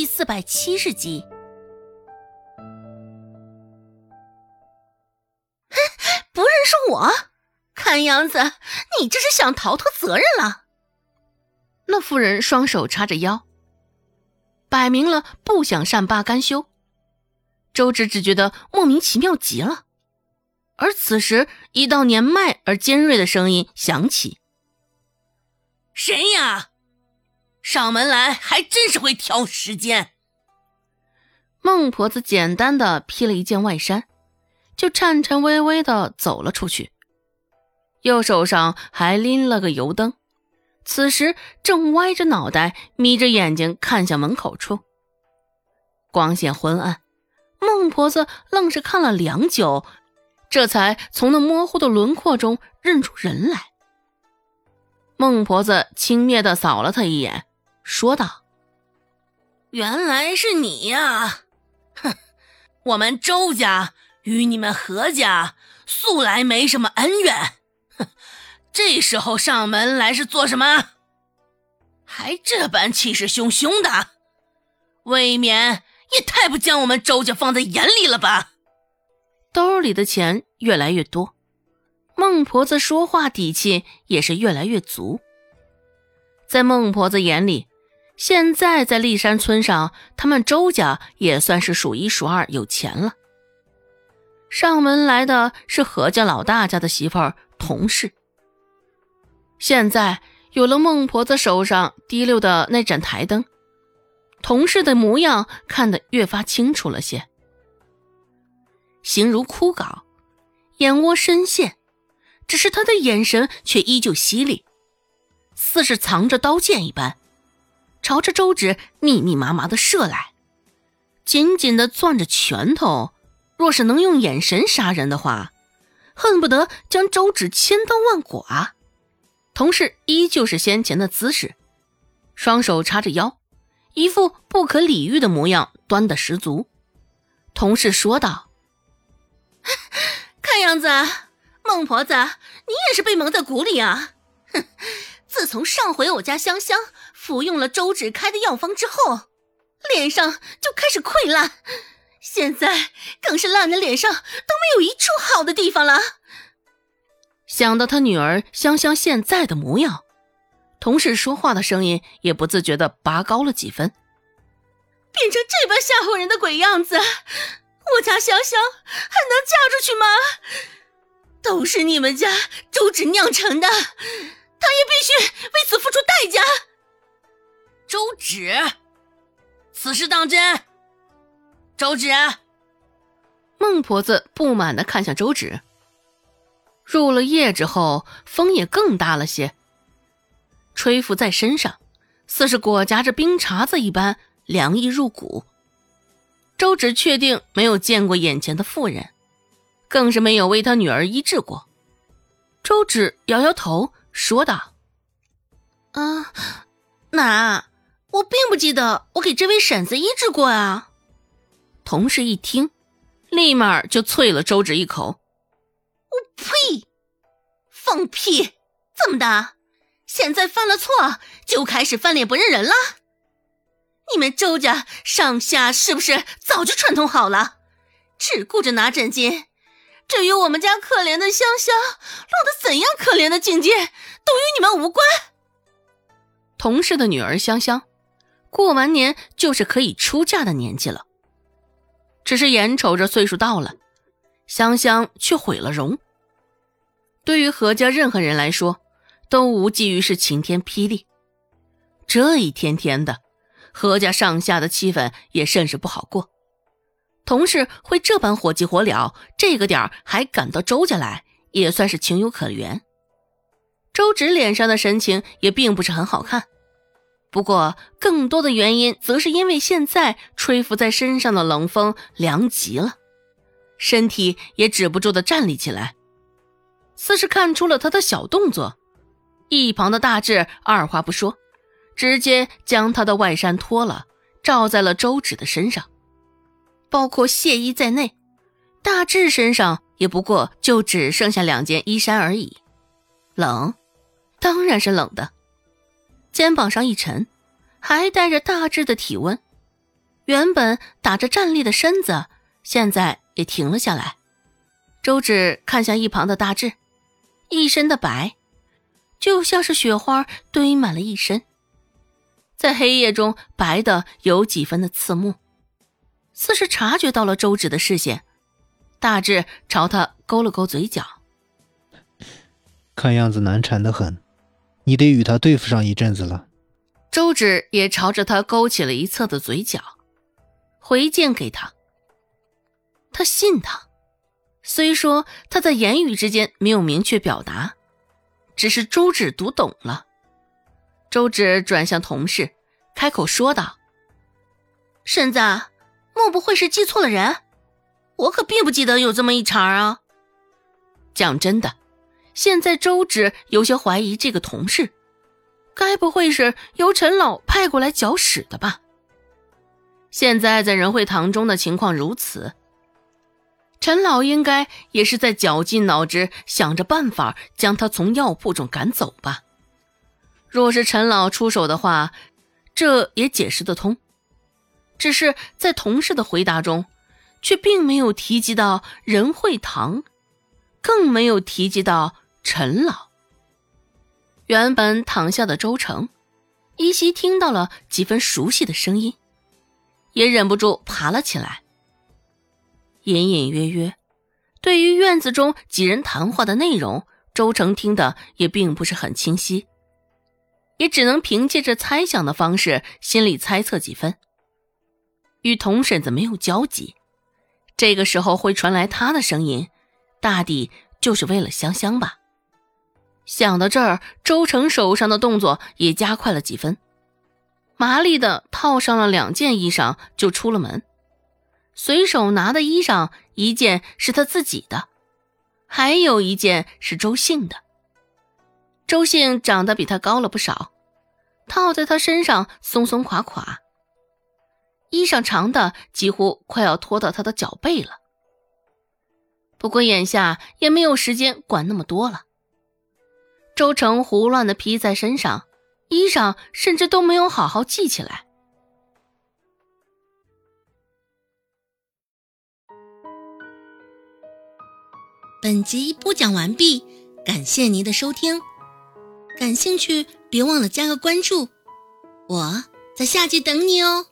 第四百七十集。不认识我？看样子你这是想逃脱责任了。那妇人双手叉着腰，摆明了不想善罢甘休。周芷只觉得莫名其妙极了。而此时，一道年迈而尖锐的声音响起：“谁呀？上门来还真是会挑时间。”孟婆子简单的披了一件外衫，就颤颤巍巍的走了出去，右手上还拎了个油灯，此时正歪着脑袋，眯着眼睛看向门口处。光线昏暗，孟婆子愣是看了良久。这才从那模糊的轮廓中认出人来。孟婆子轻蔑的扫了他一眼，说道：“原来是你呀！哼，我们周家与你们何家素来没什么恩怨，哼，这时候上门来是做什么？还这般气势汹汹的，未免也太不将我们周家放在眼里了吧？”兜里的钱越来越多，孟婆子说话底气也是越来越足。在孟婆子眼里，现在在立山村上，他们周家也算是数一数二有钱了。上门来的是何家老大家的媳妇儿童氏，现在有了孟婆子手上提溜的那盏台灯，童氏的模样看得越发清楚了些。形如枯槁，眼窝深陷，只是他的眼神却依旧犀利，似是藏着刀剑一般，朝着周芷密密麻麻的射来，紧紧的攥着拳头。若是能用眼神杀人的话，恨不得将周芷千刀万剐。同时，依旧是先前的姿势，双手叉着腰，一副不可理喻的模样，端的十足。同事说道。看样子，孟婆子，你也是被蒙在鼓里啊！哼，自从上回我家香香服用了周芷开的药方之后，脸上就开始溃烂，现在更是烂的脸上都没有一处好的地方了。想到他女儿香香现在的模样，同事说话的声音也不自觉的拔高了几分。变成这般吓唬人的鬼样子！我家香香还能嫁出去吗？都是你们家周芷酿成的，她也必须为此付出代价。周芷，此事当真？周芷，孟婆子不满的看向周芷。入了夜之后，风也更大了些，吹拂在身上，似是裹夹着冰碴子一般，凉意入骨。周芷确定没有见过眼前的妇人，更是没有为他女儿医治过。周芷摇摇头，说道：“啊，奶，我并不记得我给这位婶子医治过啊。”同事一听，立马就啐了周芷一口：“我呸！放屁！怎么的？现在犯了错就开始翻脸不认人了？”你们周家上下是不是早就串通好了，只顾着拿诊金？至于我们家可怜的香香落得怎样可怜的境界，都与你们无关。同事的女儿香香，过完年就是可以出嫁的年纪了，只是眼瞅着岁数到了，香香却毁了容。对于何家任何人来说，都无济于事晴天霹雳。这一天天的。何家上下的气氛也甚是不好过，同事会这般火急火燎，这个点儿还赶到周家来，也算是情有可原。周芷脸上的神情也并不是很好看，不过更多的原因，则是因为现在吹拂在身上的冷风凉极了，身体也止不住的站立起来，似是看出了他的小动作。一旁的大志二话不说。直接将他的外衫脱了，罩在了周芷的身上，包括亵衣在内，大志身上也不过就只剩下两件衣衫而已。冷，当然是冷的。肩膀上一沉，还带着大志的体温，原本打着站立的身子，现在也停了下来。周芷看向一旁的大志，一身的白，就像是雪花堆满了一身，在黑夜中白的有几分的刺目。似是察觉到了周芷的视线，大致朝他勾了勾嘴角，看样子难缠的很，你得与他对付上一阵子了。周芷也朝着他勾起了一侧的嘴角，回敬给他。他信他，虽说他在言语之间没有明确表达，只是周芷读懂了。周芷转向同事，开口说道：“婶子，莫不会是记错了人？我可并不记得有这么一茬啊。”讲真的，现在周芷有些怀疑这个同事。该不会是由陈老派过来搅屎的吧？现在在仁惠堂中的情况如此，陈老应该也是在绞尽脑汁想着办法将他从药铺中赶走吧。若是陈老出手的话，这也解释得通。只是在同事的回答中，却并没有提及到任惠堂，更没有提及到陈老。原本躺下的周成，依稀听到了几分熟悉的声音，也忍不住爬了起来。隐隐约约，对于院子中几人谈话的内容，周成听得也并不是很清晰，也只能凭借着猜想的方式，心里猜测几分。与童婶子没有交集，这个时候会传来他的声音，大抵就是为了香香吧。想到这儿，周成手上的动作也加快了几分，麻利的套上了两件衣裳，就出了门。随手拿的衣裳，一件是他自己的，还有一件是周姓的。周姓长得比他高了不少，套在他身上松松垮垮，衣裳长的几乎快要拖到他的脚背了。不过眼下也没有时间管那么多了。周成胡乱的披在身上，衣裳甚至都没有好好系起来。本集播讲完毕，感谢您的收听。感兴趣别忘了加个关注，我在下集等你哦。